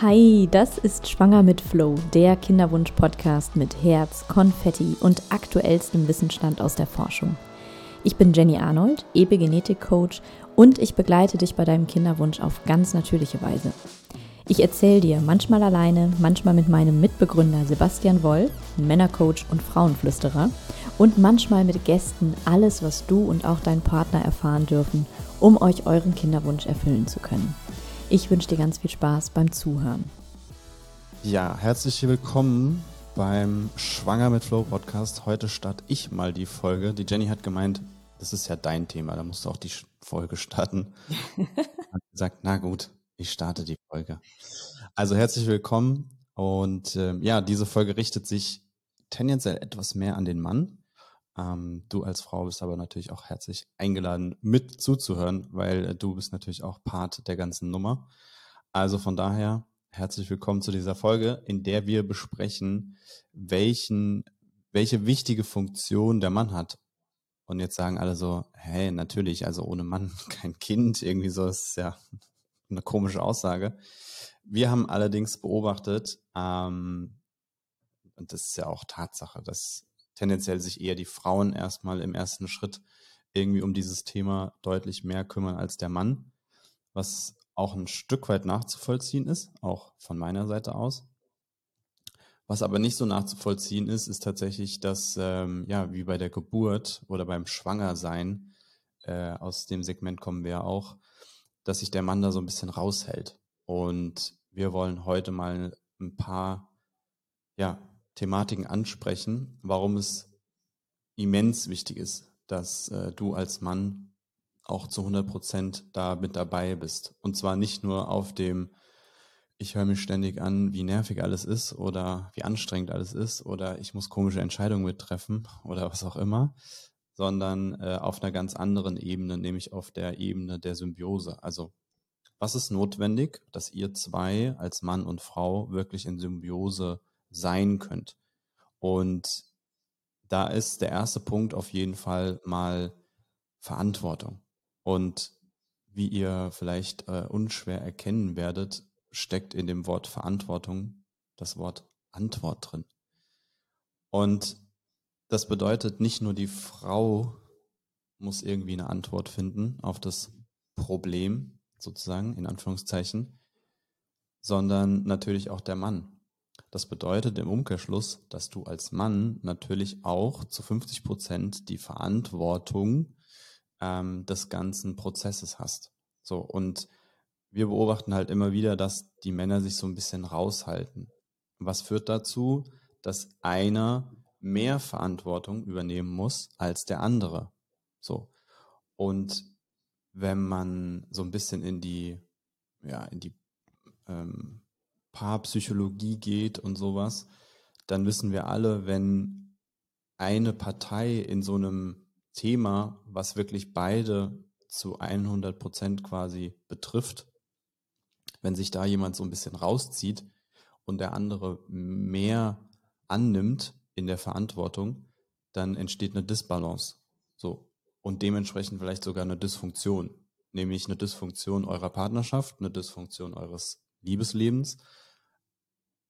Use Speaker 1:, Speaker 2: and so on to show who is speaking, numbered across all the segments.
Speaker 1: Hi, das ist Schwanger mit Flow, der Kinderwunsch-Podcast mit Herz, Konfetti und aktuellstem Wissensstand aus der Forschung. Ich bin Jenny Arnold, Epigenetik-Coach und ich begleite dich bei deinem Kinderwunsch auf ganz natürliche Weise. Ich erzähle dir manchmal alleine, manchmal mit meinem Mitbegründer Sebastian Woll, Männercoach und Frauenflüsterer, und manchmal mit Gästen alles, was du und auch dein Partner erfahren dürfen, um euch euren Kinderwunsch erfüllen zu können. Ich wünsche dir ganz viel Spaß beim Zuhören.
Speaker 2: Ja, herzlich willkommen beim Schwanger mit Flow Podcast. Heute starte ich mal die Folge. Die Jenny hat gemeint, das ist ja dein Thema, da musst du auch die Folge starten. hat gesagt, na gut, ich starte die Folge. Also herzlich willkommen und äh, ja, diese Folge richtet sich tendenziell etwas mehr an den Mann. Ähm, du als Frau bist aber natürlich auch herzlich eingeladen, mit zuzuhören, weil äh, du bist natürlich auch Part der ganzen Nummer. Also von daher herzlich willkommen zu dieser Folge, in der wir besprechen, welchen, welche wichtige Funktion der Mann hat. Und jetzt sagen alle so, hey, natürlich, also ohne Mann kein Kind, irgendwie so ist ja eine komische Aussage. Wir haben allerdings beobachtet, ähm, und das ist ja auch Tatsache, dass tendenziell sich eher die Frauen erstmal im ersten Schritt irgendwie um dieses Thema deutlich mehr kümmern als der Mann, was auch ein Stück weit nachzuvollziehen ist, auch von meiner Seite aus. Was aber nicht so nachzuvollziehen ist, ist tatsächlich, dass, ähm, ja, wie bei der Geburt oder beim Schwangersein, äh, aus dem Segment kommen wir auch, dass sich der Mann da so ein bisschen raushält. Und wir wollen heute mal ein paar, ja, Thematiken ansprechen, warum es immens wichtig ist, dass äh, du als Mann auch zu 100 Prozent da mit dabei bist. Und zwar nicht nur auf dem, ich höre mir ständig an, wie nervig alles ist oder wie anstrengend alles ist oder ich muss komische Entscheidungen mittreffen oder was auch immer, sondern äh, auf einer ganz anderen Ebene, nämlich auf der Ebene der Symbiose. Also was ist notwendig, dass ihr zwei als Mann und Frau wirklich in Symbiose sein könnt. Und da ist der erste Punkt auf jeden Fall mal Verantwortung. Und wie ihr vielleicht äh, unschwer erkennen werdet, steckt in dem Wort Verantwortung das Wort Antwort drin. Und das bedeutet, nicht nur die Frau muss irgendwie eine Antwort finden auf das Problem, sozusagen, in Anführungszeichen, sondern natürlich auch der Mann. Das bedeutet im Umkehrschluss, dass du als Mann natürlich auch zu 50 Prozent die Verantwortung ähm, des ganzen Prozesses hast. So, und wir beobachten halt immer wieder, dass die Männer sich so ein bisschen raushalten. Was führt dazu, dass einer mehr Verantwortung übernehmen muss als der andere? So. Und wenn man so ein bisschen in die, ja, in die ähm, Paarpsychologie geht und sowas, dann wissen wir alle, wenn eine Partei in so einem Thema, was wirklich beide zu 100 Prozent quasi betrifft, wenn sich da jemand so ein bisschen rauszieht und der andere mehr annimmt in der Verantwortung, dann entsteht eine Disbalance. So. Und dementsprechend vielleicht sogar eine Dysfunktion. Nämlich eine Dysfunktion eurer Partnerschaft, eine Dysfunktion eures Liebeslebens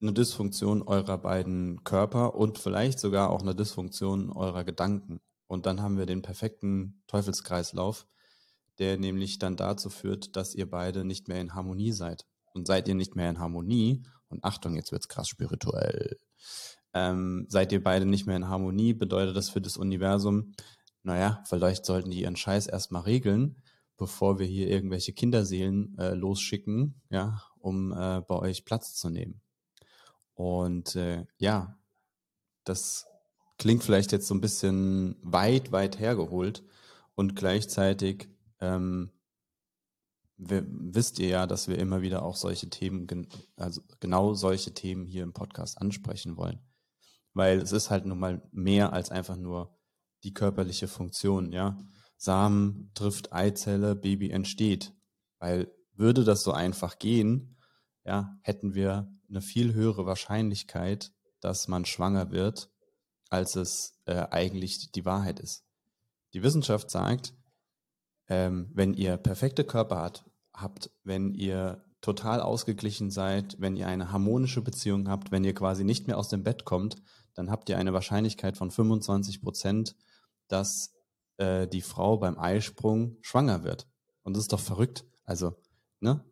Speaker 2: eine Dysfunktion eurer beiden Körper und vielleicht sogar auch eine Dysfunktion eurer Gedanken. Und dann haben wir den perfekten Teufelskreislauf, der nämlich dann dazu führt, dass ihr beide nicht mehr in Harmonie seid. Und seid ihr nicht mehr in Harmonie, und Achtung, jetzt wird's krass spirituell, ähm, seid ihr beide nicht mehr in Harmonie, bedeutet das für das Universum, naja, vielleicht sollten die ihren Scheiß erstmal regeln, bevor wir hier irgendwelche Kinderseelen äh, losschicken, ja, um äh, bei euch Platz zu nehmen. Und äh, ja, das klingt vielleicht jetzt so ein bisschen weit, weit hergeholt und gleichzeitig ähm, wisst ihr ja, dass wir immer wieder auch solche Themen, also genau solche Themen hier im Podcast ansprechen wollen. Weil es ist halt nun mal mehr als einfach nur die körperliche Funktion, ja. Samen trifft Eizelle, Baby entsteht. Weil würde das so einfach gehen, ja, hätten wir eine viel höhere Wahrscheinlichkeit, dass man schwanger wird, als es äh, eigentlich die Wahrheit ist. Die Wissenschaft sagt, ähm, wenn ihr perfekte Körper hat, habt, wenn ihr total ausgeglichen seid, wenn ihr eine harmonische Beziehung habt, wenn ihr quasi nicht mehr aus dem Bett kommt, dann habt ihr eine Wahrscheinlichkeit von 25 Prozent, dass äh, die Frau beim Eisprung schwanger wird. Und das ist doch verrückt. Also, ne?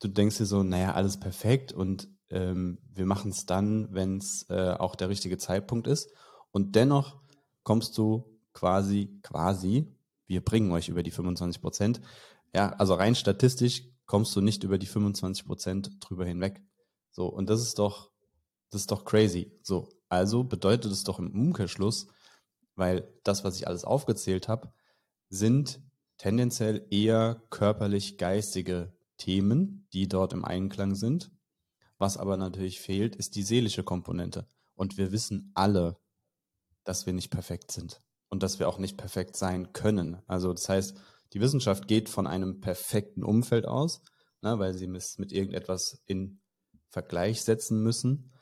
Speaker 2: Du denkst dir so, naja, alles perfekt und ähm, wir machen es dann, wenn es äh, auch der richtige Zeitpunkt ist. Und dennoch kommst du quasi, quasi, wir bringen euch über die 25 Prozent. Ja, also rein statistisch kommst du nicht über die 25 Prozent drüber hinweg. So, und das ist doch, das ist doch crazy. So, also bedeutet es doch im Umkehrschluss, weil das, was ich alles aufgezählt habe, sind tendenziell eher körperlich-geistige Themen, die dort im Einklang sind. Was aber natürlich fehlt, ist die seelische Komponente. Und wir wissen alle, dass wir nicht perfekt sind und dass wir auch nicht perfekt sein können. Also das heißt, die Wissenschaft geht von einem perfekten Umfeld aus, ne, weil sie es mit irgendetwas in Vergleich setzen müssen.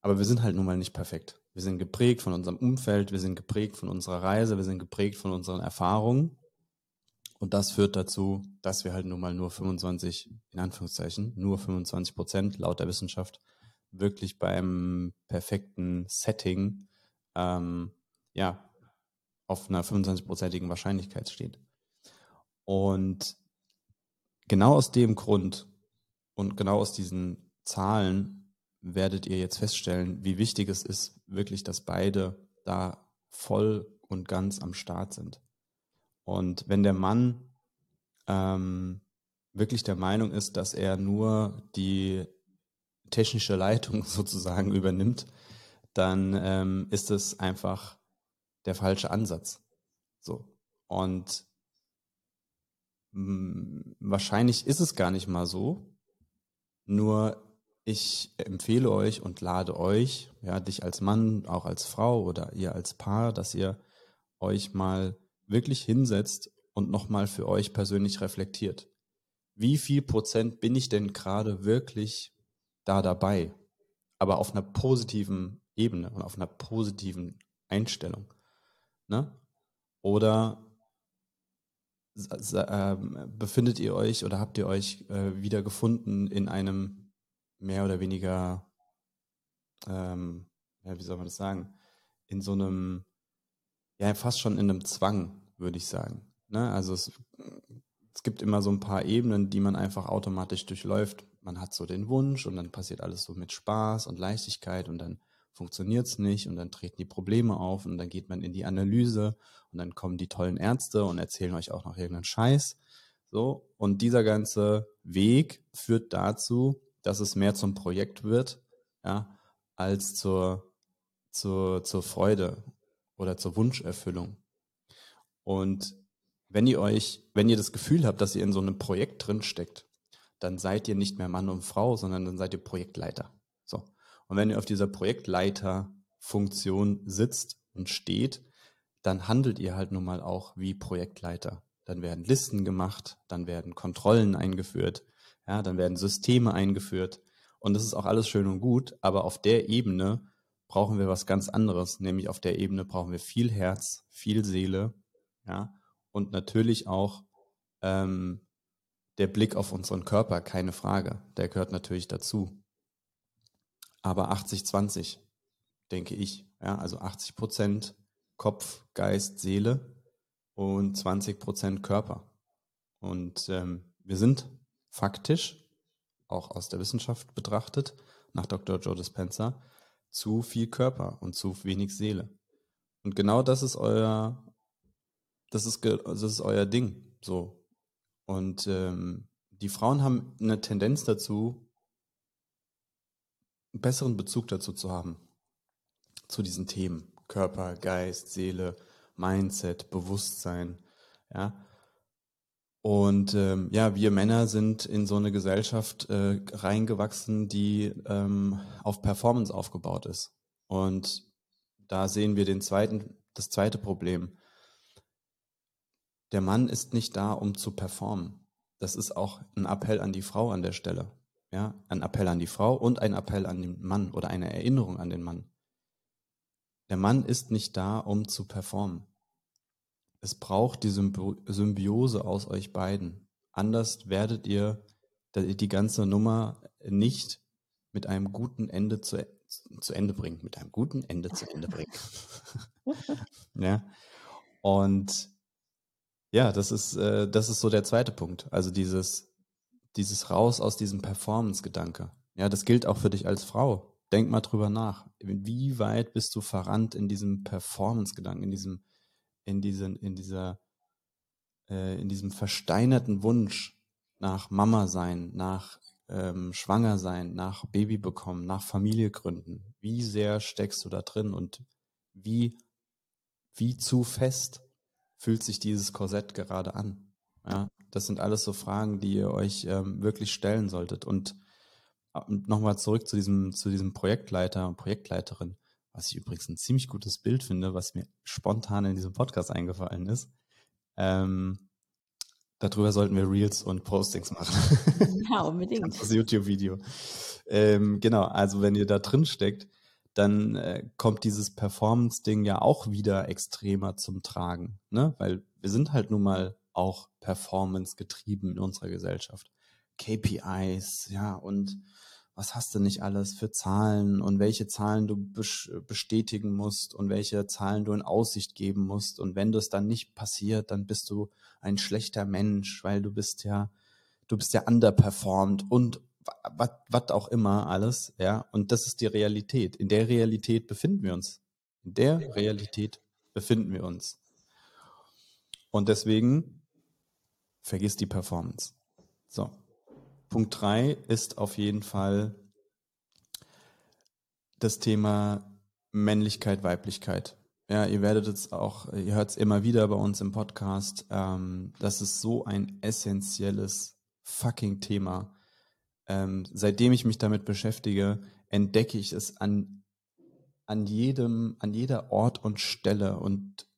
Speaker 2: Aber wir sind halt nun mal nicht perfekt. Wir sind geprägt von unserem Umfeld, wir sind geprägt von unserer Reise, wir sind geprägt von unseren Erfahrungen. Und das führt dazu, dass wir halt nun mal nur 25, in Anführungszeichen, nur 25 Prozent laut der Wissenschaft wirklich beim perfekten Setting, ähm, ja, auf einer 25-prozentigen Wahrscheinlichkeit steht. Und genau aus dem Grund und genau aus diesen Zahlen werdet ihr jetzt feststellen, wie wichtig es ist, wirklich, dass beide da voll und ganz am Start sind. Und wenn der Mann ähm, wirklich der Meinung ist, dass er nur die technische Leitung sozusagen übernimmt, dann ähm, ist es einfach der falsche Ansatz. So. Und mh, wahrscheinlich ist es gar nicht mal so. Nur ich empfehle euch und lade euch, ja, dich als Mann, auch als Frau oder ihr als Paar, dass ihr euch mal wirklich hinsetzt und nochmal für euch persönlich reflektiert. Wie viel Prozent bin ich denn gerade wirklich da dabei? Aber auf einer positiven Ebene und auf einer positiven Einstellung. Ne? Oder äh, befindet ihr euch oder habt ihr euch äh, wieder gefunden in einem mehr oder weniger, ähm, ja, wie soll man das sagen, in so einem, ja, fast schon in einem Zwang, würde ich sagen. Ne? Also es, es gibt immer so ein paar Ebenen, die man einfach automatisch durchläuft. Man hat so den Wunsch und dann passiert alles so mit Spaß und Leichtigkeit und dann funktioniert es nicht und dann treten die Probleme auf und dann geht man in die Analyse und dann kommen die tollen Ärzte und erzählen euch auch noch irgendeinen Scheiß. So, und dieser ganze Weg führt dazu, dass es mehr zum Projekt wird, ja, als zur, zur, zur Freude oder zur Wunscherfüllung. Und wenn ihr euch, wenn ihr das Gefühl habt, dass ihr in so einem Projekt drin steckt, dann seid ihr nicht mehr Mann und Frau, sondern dann seid ihr Projektleiter. So. Und wenn ihr auf dieser Projektleiterfunktion sitzt und steht, dann handelt ihr halt nun mal auch wie Projektleiter. Dann werden Listen gemacht, dann werden Kontrollen eingeführt, ja, dann werden Systeme eingeführt. Und das ist auch alles schön und gut, aber auf der Ebene brauchen wir was ganz anderes, nämlich auf der Ebene brauchen wir viel Herz, viel Seele, ja, und natürlich auch ähm, der Blick auf unseren Körper, keine Frage, der gehört natürlich dazu aber 80-20, denke ich. Ja, also 80 Prozent Kopf, Geist, Seele und 20 Prozent Körper. Und ähm, wir sind faktisch, auch aus der Wissenschaft betrachtet, nach Dr. Joe Dispenza, zu viel Körper und zu wenig Seele. Und genau das ist euer, das ist, das ist euer Ding, so. Und ähm, die Frauen haben eine Tendenz dazu, einen besseren Bezug dazu zu haben, zu diesen Themen. Körper, Geist, Seele, Mindset, Bewusstsein, ja. Und ähm, ja, wir Männer sind in so eine Gesellschaft äh, reingewachsen, die ähm, auf Performance aufgebaut ist. Und da sehen wir den zweiten, das zweite Problem. Der Mann ist nicht da, um zu performen. Das ist auch ein Appell an die Frau an der Stelle. Ja, ein Appell an die Frau und ein Appell an den Mann oder eine Erinnerung an den Mann. Der Mann ist nicht da, um zu performen. Es braucht die Symbiose aus euch beiden. anders werdet ihr die ganze Nummer nicht mit einem guten Ende zu, zu Ende bringen. Mit einem guten Ende zu Ende bringen. ja. Und ja, das ist, äh, das ist so der zweite Punkt. Also dieses, dieses Raus aus diesem Performance-Gedanke. Ja, das gilt auch für dich als Frau. Denk mal drüber nach. Wie weit bist du verrannt in diesem Performance-Gedanken, in diesem, in diesen, in dieser, äh, in diesem versteinerten Wunsch nach Mama sein, nach ähm, Schwanger sein, nach Baby bekommen, nach Familie gründen? Wie sehr steckst du da drin und wie, wie zu fest fühlt sich dieses Korsett gerade an? Ja, das sind alles so Fragen, die ihr euch ähm, wirklich stellen solltet. Und äh, nochmal zurück zu diesem, zu diesem Projektleiter und Projektleiterin, was ich übrigens ein ziemlich gutes Bild finde, was mir spontan in diesem Podcast eingefallen ist. Ähm, darüber sollten wir Reels und Postings machen.
Speaker 1: Ja, unbedingt.
Speaker 2: das YouTube-Video. Ähm, genau, also wenn ihr da drin steckt, dann äh, kommt dieses Performance-Ding ja auch wieder extremer zum Tragen, ne? Weil wir sind halt nun mal auch Performance getrieben in unserer Gesellschaft. KPIs, ja, und was hast du nicht alles für Zahlen und welche Zahlen du bestätigen musst und welche Zahlen du in Aussicht geben musst. Und wenn das dann nicht passiert, dann bist du ein schlechter Mensch, weil du bist ja, du bist ja underperformed und was auch immer alles, ja. Und das ist die Realität. In der Realität befinden wir uns. In der Realität befinden wir uns. Und deswegen vergiss die Performance. So. Punkt drei ist auf jeden Fall das Thema Männlichkeit, Weiblichkeit. Ja, ihr werdet es auch, ihr hört es immer wieder bei uns im Podcast. Ähm, das ist so ein essentielles fucking Thema. Ähm, seitdem ich mich damit beschäftige, entdecke ich es an, an jedem, an jeder Ort und Stelle. Und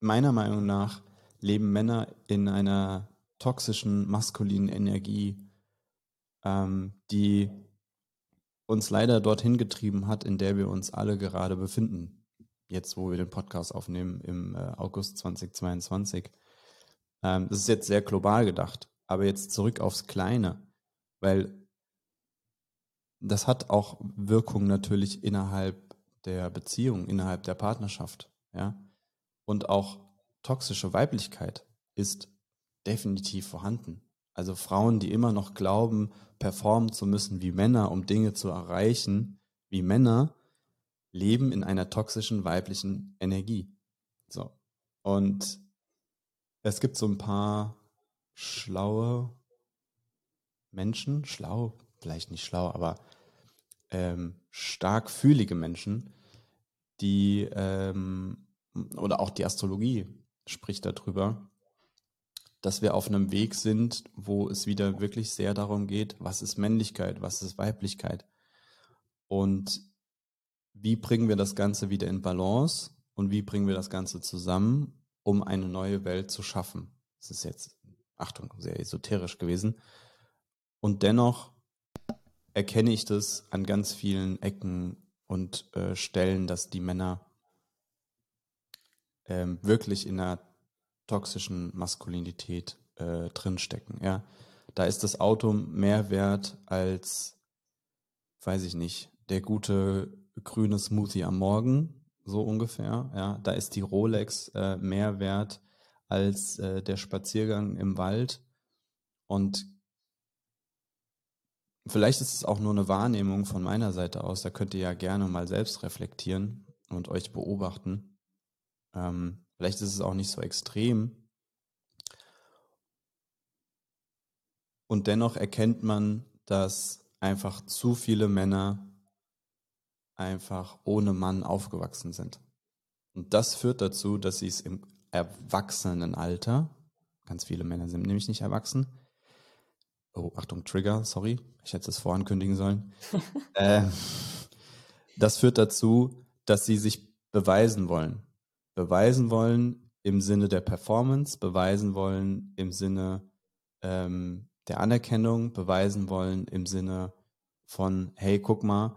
Speaker 2: meiner Meinung nach leben Männer in einer toxischen maskulinen Energie, ähm, die uns leider dorthin getrieben hat, in der wir uns alle gerade befinden. Jetzt, wo wir den Podcast aufnehmen im äh, August 2022. Ähm, das ist jetzt sehr global gedacht, aber jetzt zurück aufs Kleine, weil das hat auch Wirkung natürlich innerhalb der Beziehung, innerhalb der Partnerschaft, ja. Und auch toxische Weiblichkeit ist definitiv vorhanden. Also Frauen, die immer noch glauben, performen zu müssen wie Männer, um Dinge zu erreichen, wie Männer, leben in einer toxischen weiblichen Energie. So. Und es gibt so ein paar schlaue Menschen, schlau, vielleicht nicht schlau, aber ähm, stark fühlige Menschen, die ähm, oder auch die Astrologie spricht darüber, dass wir auf einem Weg sind, wo es wieder wirklich sehr darum geht, was ist Männlichkeit, was ist Weiblichkeit und wie bringen wir das Ganze wieder in Balance und wie bringen wir das Ganze zusammen, um eine neue Welt zu schaffen. Das ist jetzt, Achtung, sehr esoterisch gewesen. Und dennoch erkenne ich das an ganz vielen Ecken und äh, Stellen, dass die Männer ähm, wirklich in einer toxischen Maskulinität äh, drinstecken. Ja, da ist das Auto mehr wert als, weiß ich nicht, der gute grüne Smoothie am Morgen, so ungefähr. Ja, da ist die Rolex äh, mehr wert als äh, der Spaziergang im Wald. Und vielleicht ist es auch nur eine Wahrnehmung von meiner Seite aus. Da könnt ihr ja gerne mal selbst reflektieren und euch beobachten. Ähm, Vielleicht ist es auch nicht so extrem. Und dennoch erkennt man, dass einfach zu viele Männer einfach ohne Mann aufgewachsen sind. Und das führt dazu, dass sie es im Erwachsenenalter, ganz viele Männer sind nämlich nicht erwachsen, oh, Achtung, Trigger, sorry, ich hätte es vorankündigen sollen. äh, das führt dazu, dass sie sich beweisen wollen beweisen wollen im Sinne der Performance, beweisen wollen im Sinne ähm, der Anerkennung, beweisen wollen im Sinne von, hey, guck mal,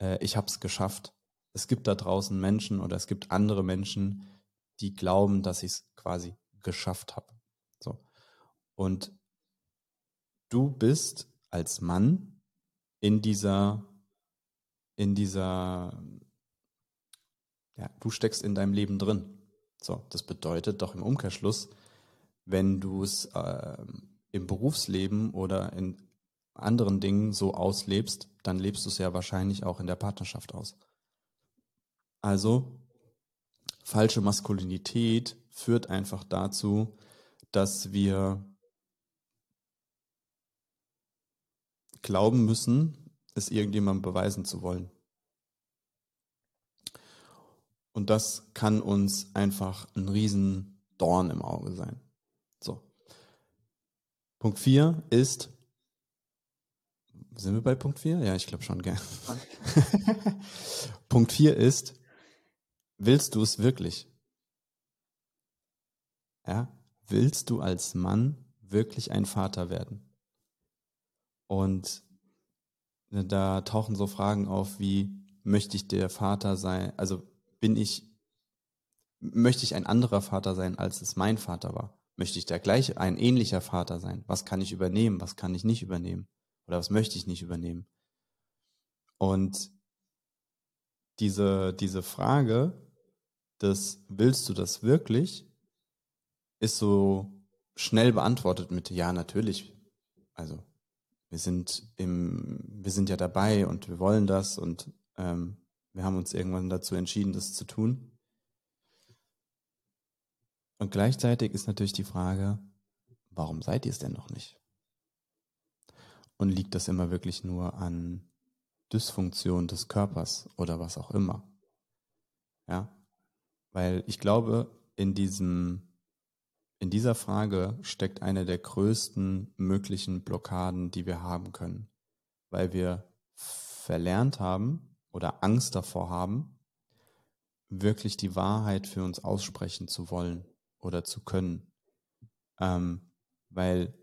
Speaker 2: äh, ich habe es geschafft. Es gibt da draußen Menschen oder es gibt andere Menschen, die glauben, dass ich es quasi geschafft habe. So. Und du bist als Mann in dieser, in dieser, ja, du steckst in deinem Leben drin. So, das bedeutet doch im Umkehrschluss, wenn du es äh, im Berufsleben oder in anderen Dingen so auslebst, dann lebst du es ja wahrscheinlich auch in der Partnerschaft aus. Also falsche Maskulinität führt einfach dazu, dass wir glauben müssen, es irgendjemandem beweisen zu wollen. Und das kann uns einfach ein riesen Dorn im Auge sein. So. Punkt 4 ist, sind wir bei Punkt 4? Ja, ich glaube schon, gern. Punkt 4 ist, willst du es wirklich? Ja, willst du als Mann wirklich ein Vater werden? Und da tauchen so Fragen auf wie, möchte ich der Vater sein, also bin ich, möchte ich ein anderer Vater sein, als es mein Vater war? Möchte ich der gleiche, ein ähnlicher Vater sein? Was kann ich übernehmen? Was kann ich nicht übernehmen? Oder was möchte ich nicht übernehmen? Und diese, diese Frage des, willst du das wirklich, ist so schnell beantwortet mit, ja, natürlich. Also, wir sind im, wir sind ja dabei und wir wollen das und ähm, wir haben uns irgendwann dazu entschieden, das zu tun. Und gleichzeitig ist natürlich die Frage, warum seid ihr es denn noch nicht? Und liegt das immer wirklich nur an Dysfunktion des Körpers oder was auch immer? Ja, weil ich glaube, in diesem, in dieser Frage steckt eine der größten möglichen Blockaden, die wir haben können, weil wir verlernt haben oder Angst davor haben, wirklich die Wahrheit für uns aussprechen zu wollen oder zu können. Ähm, weil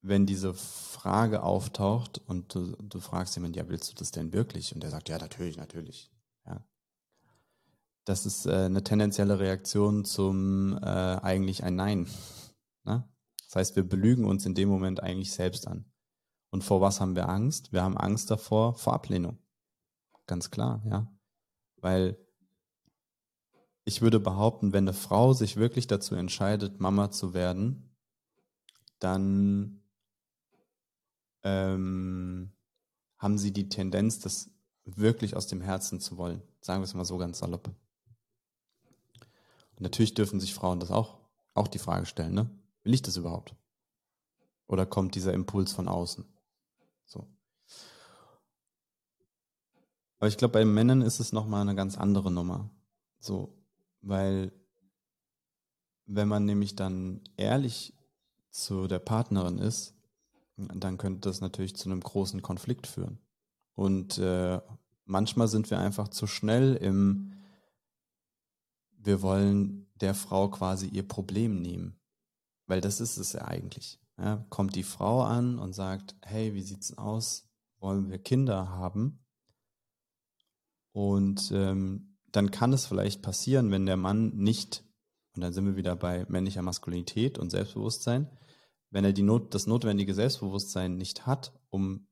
Speaker 2: wenn diese Frage auftaucht und du, du fragst jemanden, ja, willst du das denn wirklich? Und der sagt, ja, natürlich, natürlich. Das ist äh, eine tendenzielle Reaktion zum äh, eigentlich ein Nein. Ne? Das heißt, wir belügen uns in dem Moment eigentlich selbst an. Und vor was haben wir Angst? Wir haben Angst davor, vor Ablehnung. Ganz klar, ja. Weil ich würde behaupten, wenn eine Frau sich wirklich dazu entscheidet, Mama zu werden, dann ähm, haben sie die Tendenz, das wirklich aus dem Herzen zu wollen. Sagen wir es mal so ganz salopp. Natürlich dürfen sich Frauen das auch, auch die Frage stellen, ne? Will ich das überhaupt? Oder kommt dieser Impuls von außen? So. Aber ich glaube, bei Männern ist es nochmal eine ganz andere Nummer. So, weil wenn man nämlich dann ehrlich zu der Partnerin ist, dann könnte das natürlich zu einem großen Konflikt führen. Und äh, manchmal sind wir einfach zu schnell im, wir wollen der Frau quasi ihr Problem nehmen. Weil das ist es ja eigentlich. Ja, kommt die Frau an und sagt, hey, wie sieht's aus? Wollen wir Kinder haben? Und ähm, dann kann es vielleicht passieren, wenn der Mann nicht, und dann sind wir wieder bei männlicher Maskulinität und Selbstbewusstsein, wenn er die Not, das notwendige Selbstbewusstsein nicht hat, um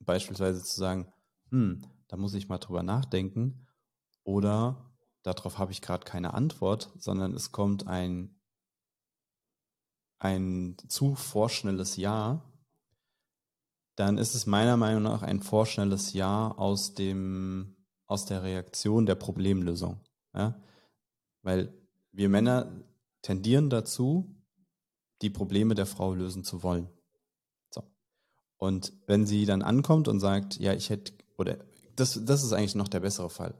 Speaker 2: beispielsweise zu sagen, hm, da muss ich mal drüber nachdenken oder darauf habe ich gerade keine Antwort, sondern es kommt ein, ein zu vorschnelles Ja, dann ist es meiner Meinung nach ein vorschnelles Ja aus dem, aus der Reaktion der Problemlösung. Ja? Weil wir Männer tendieren dazu, die Probleme der Frau lösen zu wollen. So. Und wenn sie dann ankommt und sagt, ja, ich hätte, oder das, das ist eigentlich noch der bessere Fall.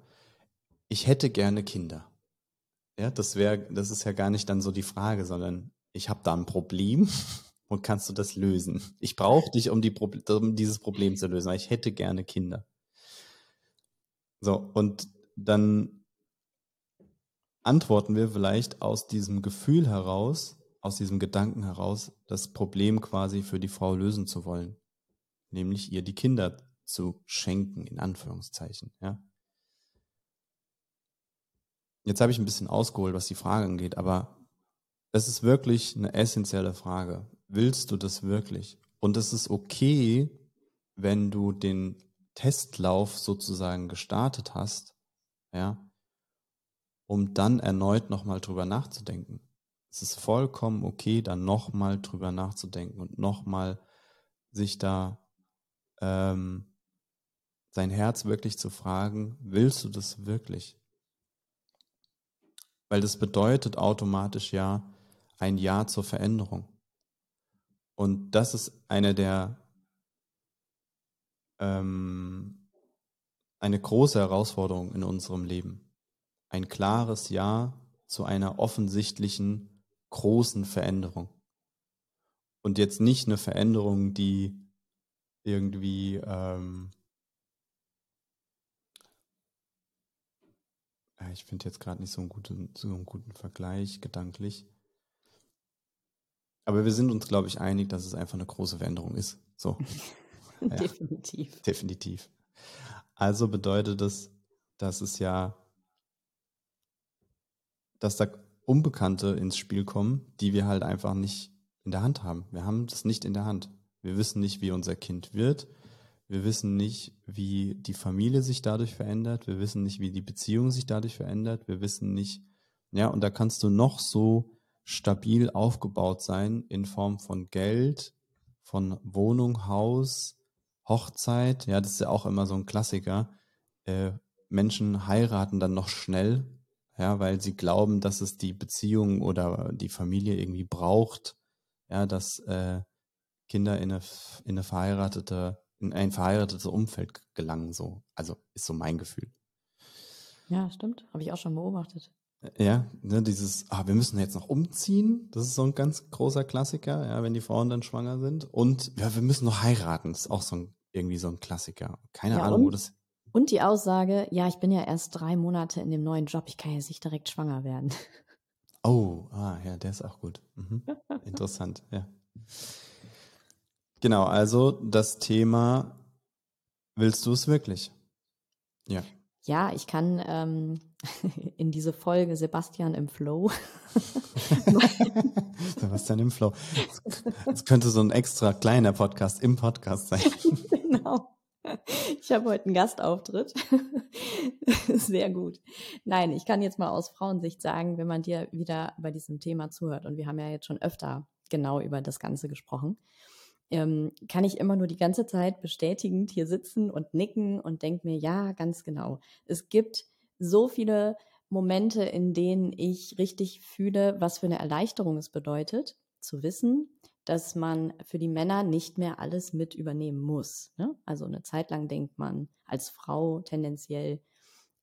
Speaker 2: Ich hätte gerne Kinder. Ja, das wäre, das ist ja gar nicht dann so die Frage, sondern ich habe da ein Problem und kannst du das lösen? Ich brauche dich, um, die, um dieses Problem zu lösen, weil ich hätte gerne Kinder. So, und dann antworten wir vielleicht aus diesem Gefühl heraus, aus diesem Gedanken heraus, das Problem quasi für die Frau lösen zu wollen, nämlich ihr die Kinder zu schenken, in Anführungszeichen. Ja. Jetzt habe ich ein bisschen ausgeholt, was die Frage angeht, aber es ist wirklich eine essentielle Frage. Willst du das wirklich? Und es ist okay, wenn du den Testlauf sozusagen gestartet hast, ja, um dann erneut nochmal drüber nachzudenken. Es ist vollkommen okay, dann nochmal drüber nachzudenken und nochmal sich da ähm, sein Herz wirklich zu fragen, willst du das wirklich? Weil das bedeutet automatisch ja ein Ja zur Veränderung. Und das ist eine der ähm, eine große Herausforderung in unserem Leben. Ein klares Ja zu einer offensichtlichen großen Veränderung. Und jetzt nicht eine Veränderung, die irgendwie ähm, ich finde jetzt gerade nicht so einen, guten, so einen guten Vergleich gedanklich. Aber wir sind uns, glaube ich, einig, dass es einfach eine große Veränderung ist. So.
Speaker 1: definitiv.
Speaker 2: Definitiv. Also bedeutet es, dass es ja, dass da Unbekannte ins Spiel kommen, die wir halt einfach nicht in der Hand haben. Wir haben das nicht in der Hand. Wir wissen nicht, wie unser Kind wird. Wir wissen nicht, wie die Familie sich dadurch verändert. Wir wissen nicht, wie die Beziehung sich dadurch verändert. Wir wissen nicht, ja, und da kannst du noch so stabil aufgebaut sein in Form von Geld, von Wohnung, Haus, Hochzeit. Ja, das ist ja auch immer so ein Klassiker. Äh, Menschen heiraten dann noch schnell, ja, weil sie glauben, dass es die Beziehung oder die Familie irgendwie braucht, ja, dass äh, Kinder in eine, in eine verheiratete in ein verheiratetes Umfeld gelangen, so. Also ist so mein Gefühl.
Speaker 1: Ja, stimmt. Habe ich auch schon beobachtet.
Speaker 2: Ja, ne, dieses, ah, wir müssen jetzt noch umziehen, das ist so ein ganz großer Klassiker, ja, wenn die Frauen dann schwanger sind. Und ja, wir müssen noch heiraten, das ist auch so ein, irgendwie so ein Klassiker. Keine ja, Ahnung,
Speaker 1: und,
Speaker 2: wo das.
Speaker 1: Und die Aussage, ja, ich bin ja erst drei Monate in dem neuen Job, ich kann ja nicht direkt schwanger werden.
Speaker 2: Oh, ah, ja, der ist auch gut. Mhm. Interessant, ja. Genau, also das Thema, willst du es wirklich? Ja.
Speaker 1: Ja, ich kann ähm, in diese Folge Sebastian im Flow.
Speaker 2: Sebastian im Flow. Das könnte so ein extra kleiner Podcast im Podcast sein.
Speaker 1: genau. Ich habe heute einen Gastauftritt. Sehr gut. Nein, ich kann jetzt mal aus Frauensicht sagen, wenn man dir wieder bei diesem Thema zuhört, und wir haben ja jetzt schon öfter genau über das Ganze gesprochen, ähm, kann ich immer nur die ganze Zeit bestätigend hier sitzen und nicken und denke mir, ja, ganz genau. Es gibt so viele Momente, in denen ich richtig fühle, was für eine Erleichterung es bedeutet, zu wissen, dass man für die Männer nicht mehr alles mit übernehmen muss. Ne? Also eine Zeit lang denkt man als Frau tendenziell,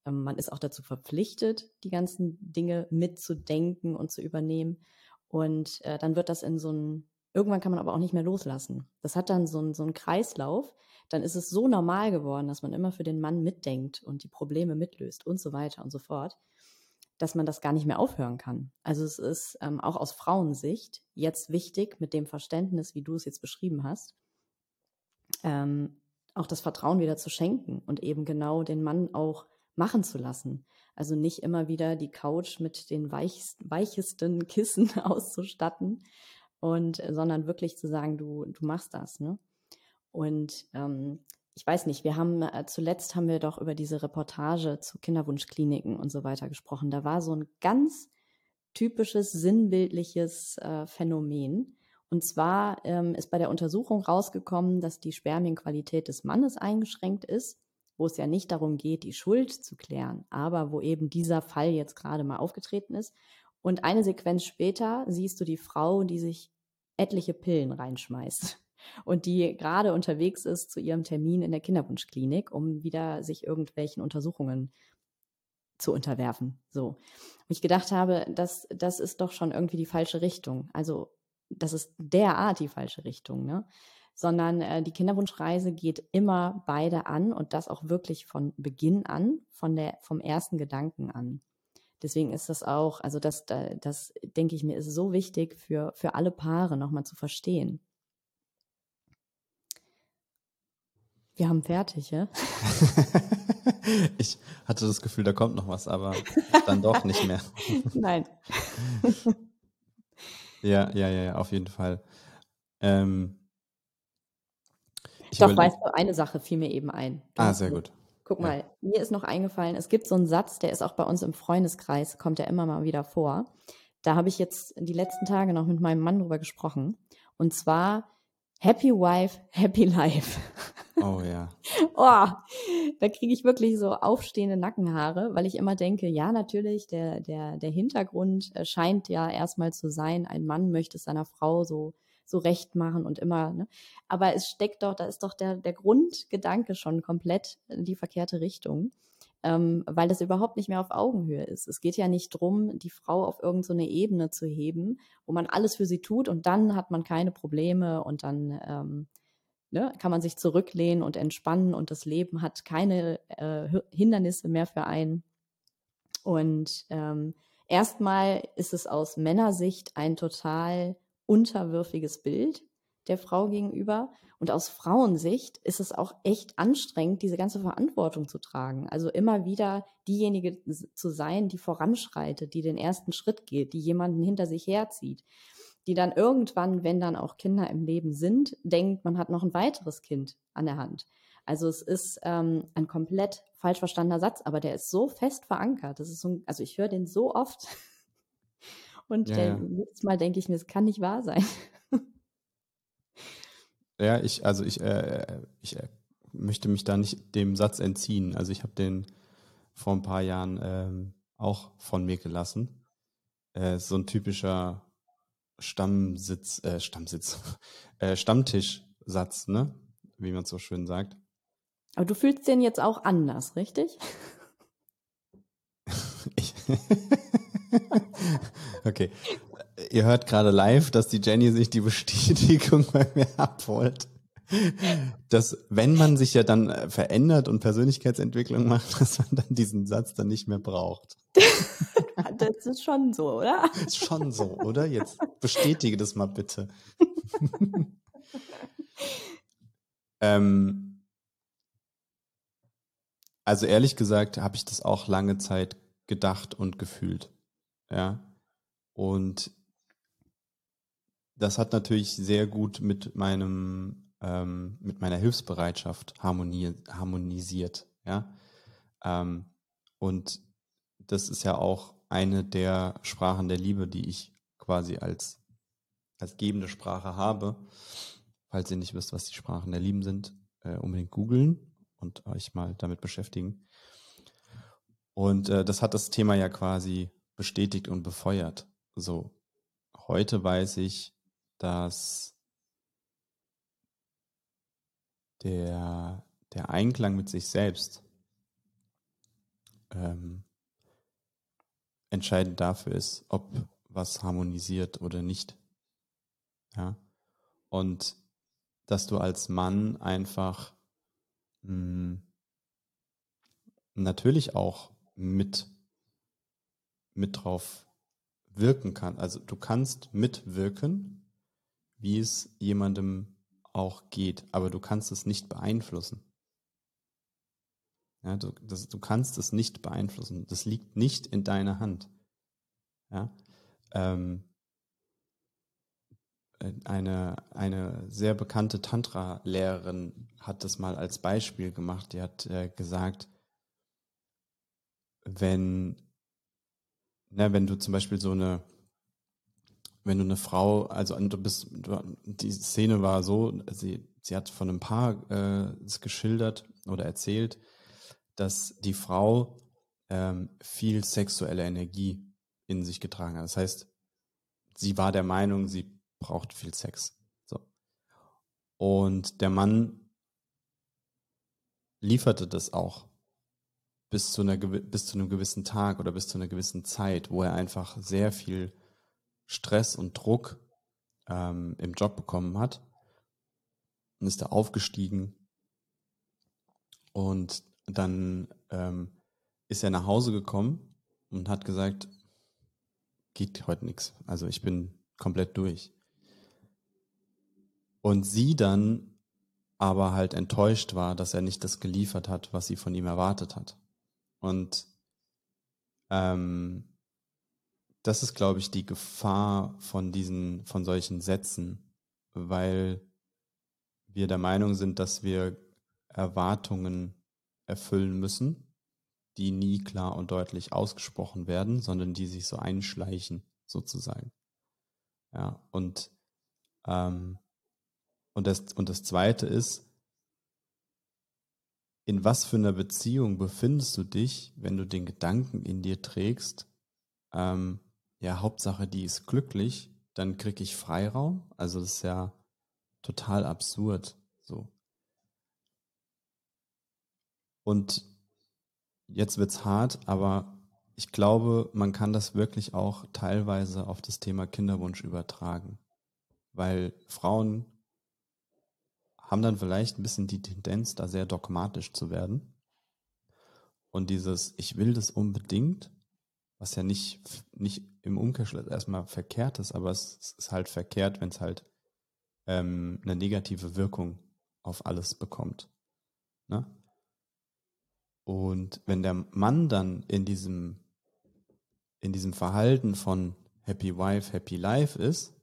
Speaker 1: ähm, man ist auch dazu verpflichtet, die ganzen Dinge mitzudenken und zu übernehmen. Und äh, dann wird das in so ein Irgendwann kann man aber auch nicht mehr loslassen. Das hat dann so einen, so einen Kreislauf. Dann ist es so normal geworden, dass man immer für den Mann mitdenkt und die Probleme mitlöst und so weiter und so fort, dass man das gar nicht mehr aufhören kann. Also es ist ähm, auch aus Frauensicht jetzt wichtig, mit dem Verständnis, wie du es jetzt beschrieben hast, ähm, auch das Vertrauen wieder zu schenken und eben genau den Mann auch machen zu lassen. Also nicht immer wieder die Couch mit den weichsten, weichesten Kissen auszustatten, und äh, sondern wirklich zu sagen, du, du machst das, ne? Und ähm, ich weiß nicht, wir haben äh, zuletzt haben wir doch über diese Reportage zu Kinderwunschkliniken und so weiter gesprochen. Da war so ein ganz typisches sinnbildliches äh, Phänomen. Und zwar ähm, ist bei der Untersuchung rausgekommen, dass die Spermienqualität des Mannes eingeschränkt ist, wo es ja nicht darum geht, die Schuld zu klären, aber wo eben dieser Fall jetzt gerade mal aufgetreten ist. Und eine Sequenz später siehst du die Frau, die sich etliche Pillen reinschmeißt und die gerade unterwegs ist zu ihrem Termin in der Kinderwunschklinik, um wieder sich irgendwelchen Untersuchungen zu unterwerfen. So. Und ich gedacht habe, das, das ist doch schon irgendwie die falsche Richtung. Also, das ist derart die falsche Richtung, ne? Sondern äh, die Kinderwunschreise geht immer beide an und das auch wirklich von Beginn an, von der, vom ersten Gedanken an. Deswegen ist das auch, also das, das denke ich mir, ist so wichtig für, für alle Paare nochmal zu verstehen. Wir haben fertig, ja?
Speaker 2: ich hatte das Gefühl, da kommt noch was, aber dann doch nicht mehr.
Speaker 1: Nein.
Speaker 2: Ja, ja, ja, auf jeden Fall. Ähm,
Speaker 1: Doch, weißt du, eine Sache fiel mir eben ein.
Speaker 2: ah, sehr gut.
Speaker 1: Guck ja. mal, mir ist noch eingefallen, es gibt so einen Satz, der ist auch bei uns im Freundeskreis, kommt ja immer mal wieder vor. Da habe ich jetzt die letzten Tage noch mit meinem Mann drüber gesprochen. Und zwar Happy Wife, Happy Life.
Speaker 2: Oh ja.
Speaker 1: oh, da kriege ich wirklich so aufstehende Nackenhaare, weil ich immer denke, ja, natürlich, der, der, der Hintergrund äh, scheint ja erstmal zu sein, ein Mann möchte es seiner Frau so, so recht machen und immer, ne? Aber es steckt doch, da ist doch der, der Grundgedanke schon komplett in die verkehrte Richtung ähm, weil das überhaupt nicht mehr auf Augenhöhe ist. Es geht ja nicht drum, die Frau auf irgendeine so Ebene zu heben, wo man alles für sie tut und dann hat man keine Probleme und dann ähm, ne, kann man sich zurücklehnen und entspannen und das Leben hat keine äh, Hindernisse mehr für einen. Und ähm, erstmal ist es aus Männersicht ein total unterwürfiges Bild der Frau gegenüber. Und aus Frauensicht ist es auch echt anstrengend, diese ganze Verantwortung zu tragen. Also immer wieder diejenige zu sein, die voranschreitet, die den ersten Schritt geht, die jemanden hinter sich herzieht, die dann irgendwann, wenn dann auch Kinder im Leben sind, denkt, man hat noch ein weiteres Kind an der Hand. Also es ist ähm, ein komplett falsch verstandener Satz, aber der ist so fest verankert. Das ist so, also ich höre den so oft und ja, ja. jedes Mal denke ich mir, es kann nicht wahr sein.
Speaker 2: Ja, ich, also ich, äh, ich äh, möchte mich da nicht dem Satz entziehen. Also ich habe den vor ein paar Jahren ähm, auch von mir gelassen. Äh, so ein typischer Stammsitz, äh, Stammsitz, äh, Stammtischsatz, ne? Wie man so schön sagt.
Speaker 1: Aber du fühlst den jetzt auch anders, richtig?
Speaker 2: ich okay ihr hört gerade live, dass die Jenny sich die Bestätigung bei mir abholt. Dass, wenn man sich ja dann äh, verändert und Persönlichkeitsentwicklung macht, dass man dann diesen Satz dann nicht mehr braucht.
Speaker 1: das ist schon so, oder?
Speaker 2: Ist schon so, oder? Jetzt bestätige das mal bitte. ähm, also ehrlich gesagt habe ich das auch lange Zeit gedacht und gefühlt. Ja. Und das hat natürlich sehr gut mit meinem, ähm, mit meiner Hilfsbereitschaft harmoni harmonisiert, ja. Ähm, und das ist ja auch eine der Sprachen der Liebe, die ich quasi als, als gebende Sprache habe. Falls ihr nicht wisst, was die Sprachen der Lieben sind, äh, unbedingt googeln und euch mal damit beschäftigen. Und äh, das hat das Thema ja quasi bestätigt und befeuert. So, heute weiß ich, dass der, der Einklang mit sich selbst ähm, entscheidend dafür ist, ob was harmonisiert oder nicht. Ja. Und dass du als Mann einfach mh, hm, natürlich auch mit, mit drauf wirken kann. Also du kannst mitwirken, wie es jemandem auch geht, aber du kannst es nicht beeinflussen. Ja, du, das, du kannst es nicht beeinflussen. Das liegt nicht in deiner Hand. Ja, ähm, eine, eine sehr bekannte Tantra-Lehrerin hat das mal als Beispiel gemacht. Die hat äh, gesagt, wenn, na, wenn du zum Beispiel so eine wenn du eine Frau, also du bist, du, die Szene war so, sie, sie hat von einem Paar äh, geschildert oder erzählt, dass die Frau ähm, viel sexuelle Energie in sich getragen hat. Das heißt, sie war der Meinung, sie braucht viel Sex. So. Und der Mann lieferte das auch bis zu, einer, bis zu einem gewissen Tag oder bis zu einer gewissen Zeit, wo er einfach sehr viel Stress und Druck ähm, im Job bekommen hat und ist da aufgestiegen und dann ähm, ist er nach Hause gekommen und hat gesagt, geht heute nichts. Also ich bin komplett durch. Und sie dann aber halt enttäuscht war, dass er nicht das geliefert hat, was sie von ihm erwartet hat. Und ähm, das ist, glaube ich, die Gefahr von diesen, von solchen Sätzen, weil wir der Meinung sind, dass wir Erwartungen erfüllen müssen, die nie klar und deutlich ausgesprochen werden, sondern die sich so einschleichen, sozusagen. Ja, und, ähm, und, das, und das Zweite ist, in was für einer Beziehung befindest du dich, wenn du den Gedanken in dir trägst, ähm, ja, Hauptsache, die ist glücklich, dann krieg ich Freiraum. Also das ist ja total absurd. So. Und jetzt wird's hart, aber ich glaube, man kann das wirklich auch teilweise auf das Thema Kinderwunsch übertragen. Weil Frauen haben dann vielleicht ein bisschen die Tendenz, da sehr dogmatisch zu werden. Und dieses, ich will das unbedingt, was ja nicht, nicht im Umkehrschluss erstmal verkehrt ist, aber es ist halt verkehrt, wenn es halt ähm, eine negative Wirkung auf alles bekommt. Ne? Und wenn der Mann dann in diesem, in diesem Verhalten von Happy Wife, Happy Life ist,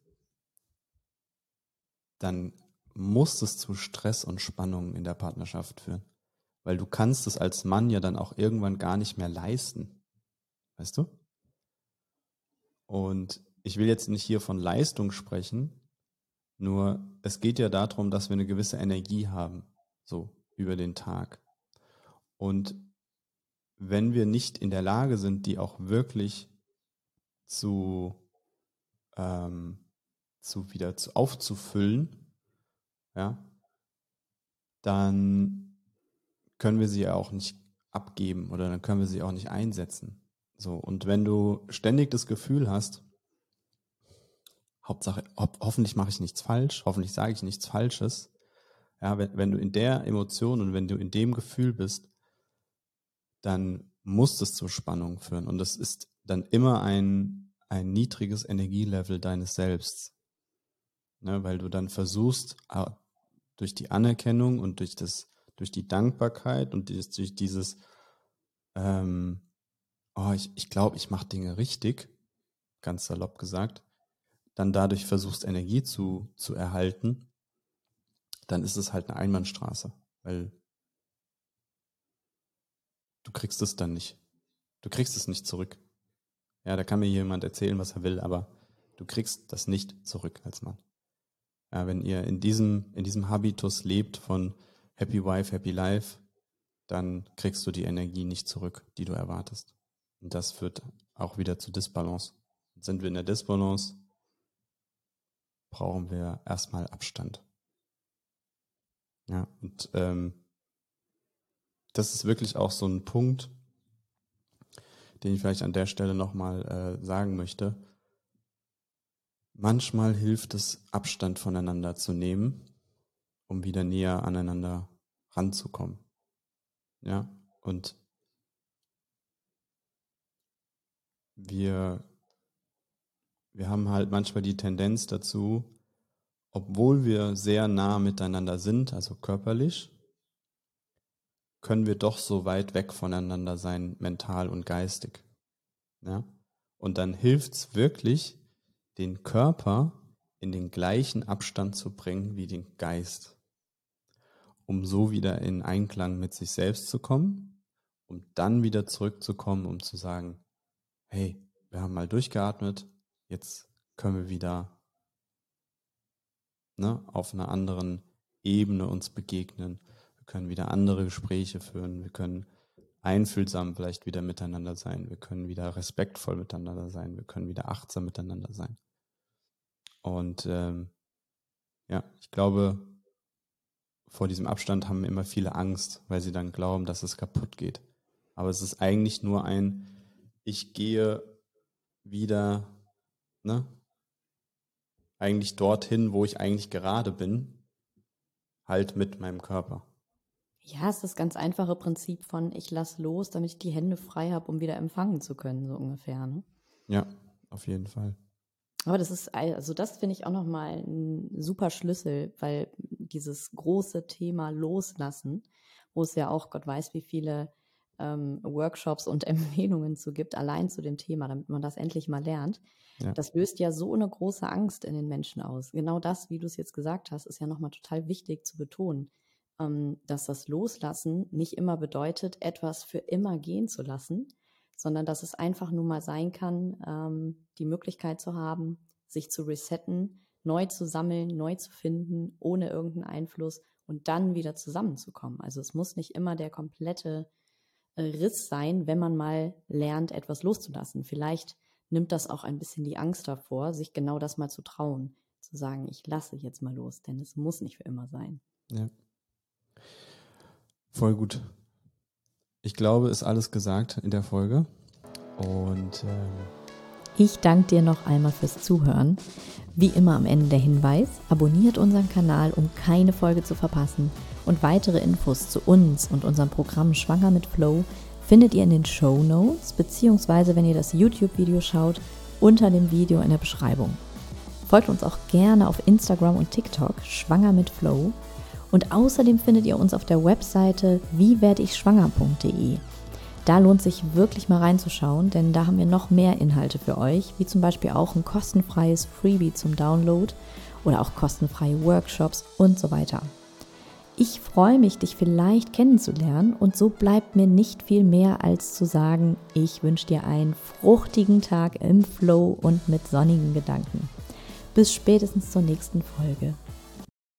Speaker 2: dann muss es zu Stress und Spannungen in der Partnerschaft führen. Weil du kannst es als Mann ja dann auch irgendwann gar nicht mehr leisten. Weißt du? Und ich will jetzt nicht hier von Leistung sprechen, nur es geht ja darum, dass wir eine gewisse Energie haben, so über den Tag. Und wenn wir nicht in der Lage sind, die auch wirklich zu, ähm, zu wieder zu, aufzufüllen, ja, dann können wir sie ja auch nicht abgeben oder dann können wir sie auch nicht einsetzen. So, und wenn du ständig das Gefühl hast, Hauptsache, ho hoffentlich mache ich nichts falsch, hoffentlich sage ich nichts Falsches, ja, wenn, wenn du in der Emotion und wenn du in dem Gefühl bist, dann muss es zur Spannung führen. Und das ist dann immer ein, ein niedriges Energielevel deines Selbst. Ne, weil du dann versuchst, durch die Anerkennung und durch das, durch die Dankbarkeit und durch dieses ähm, oh, ich, ich glaube, ich mache Dinge richtig, ganz salopp gesagt, dann dadurch versuchst, Energie zu, zu erhalten, dann ist es halt eine Einbahnstraße, weil du kriegst es dann nicht. Du kriegst es nicht zurück. Ja, da kann mir jemand erzählen, was er will, aber du kriegst das nicht zurück als Mann. Ja, wenn ihr in diesem, in diesem Habitus lebt von Happy Wife, Happy Life, dann kriegst du die Energie nicht zurück, die du erwartest. Und das führt auch wieder zu Disbalance. Sind wir in der Disbalance, brauchen wir erstmal Abstand. Ja, und ähm, das ist wirklich auch so ein Punkt, den ich vielleicht an der Stelle nochmal äh, sagen möchte. Manchmal hilft es, Abstand voneinander zu nehmen, um wieder näher aneinander ranzukommen. Ja, und wir, wir haben halt manchmal die Tendenz dazu, obwohl wir sehr nah miteinander sind, also körperlich, können wir doch so weit weg voneinander sein, mental und geistig. Ja? Und dann hilft es wirklich, den Körper in den gleichen Abstand zu bringen wie den Geist, um so wieder in Einklang mit sich selbst zu kommen, um dann wieder zurückzukommen, um zu sagen, hey, wir haben mal durchgeatmet, jetzt können wir wieder ne, auf einer anderen Ebene uns begegnen. Wir können wieder andere Gespräche führen. Wir können einfühlsam vielleicht wieder miteinander sein. Wir können wieder respektvoll miteinander sein. Wir können wieder achtsam miteinander sein. Und ähm, ja, ich glaube, vor diesem Abstand haben immer viele Angst, weil sie dann glauben, dass es kaputt geht. Aber es ist eigentlich nur ein ich gehe wieder, ne, eigentlich dorthin, wo ich eigentlich gerade bin, halt mit meinem Körper.
Speaker 1: Ja, es ist das ganz einfache Prinzip von ich lass los, damit ich die Hände frei habe, um wieder empfangen zu können, so ungefähr. Ne?
Speaker 2: Ja, auf jeden Fall.
Speaker 1: Aber das ist, also das finde ich auch nochmal ein super Schlüssel, weil dieses große Thema Loslassen, wo es ja auch Gott weiß, wie viele ähm, Workshops und Empfehlungen zu gibt, allein zu dem Thema, damit man das endlich mal lernt. Ja. Das löst ja so eine große Angst in den Menschen aus. Genau das, wie du es jetzt gesagt hast, ist ja nochmal total wichtig zu betonen, ähm, dass das Loslassen nicht immer bedeutet, etwas für immer gehen zu lassen, sondern dass es einfach nur mal sein kann, ähm, die Möglichkeit zu haben, sich zu resetten, neu zu sammeln, neu zu finden, ohne irgendeinen Einfluss und dann wieder zusammenzukommen. Also es muss nicht immer der komplette äh, Riss sein, wenn man mal lernt, etwas loszulassen. Vielleicht nimmt das auch ein bisschen die Angst davor, sich genau das mal zu trauen, zu sagen, ich lasse jetzt mal los, denn es muss nicht für immer sein.
Speaker 2: Ja. Voll gut. Ich glaube, ist alles gesagt in der Folge. Und ähm
Speaker 1: ich danke dir noch einmal fürs Zuhören. Wie immer am Ende der Hinweis, abonniert unseren Kanal, um keine Folge zu verpassen. Und weitere Infos zu uns und unserem Programm Schwanger mit Flow findet ihr in den Show Notes, beziehungsweise wenn ihr das YouTube-Video schaut, unter dem Video in der Beschreibung. Folgt uns auch gerne auf Instagram und TikTok, Schwanger mit Flow. Und außerdem findet ihr uns auf der Webseite wiewerdeich-schwanger.de. Da lohnt sich wirklich mal reinzuschauen, denn da haben wir noch mehr Inhalte für euch, wie zum Beispiel auch ein kostenfreies Freebie zum Download oder auch kostenfreie Workshops und so weiter. Ich freue mich, dich vielleicht kennenzulernen und so bleibt mir nicht viel mehr als zu sagen, ich wünsche dir einen fruchtigen Tag im Flow und mit sonnigen Gedanken. Bis spätestens zur nächsten Folge.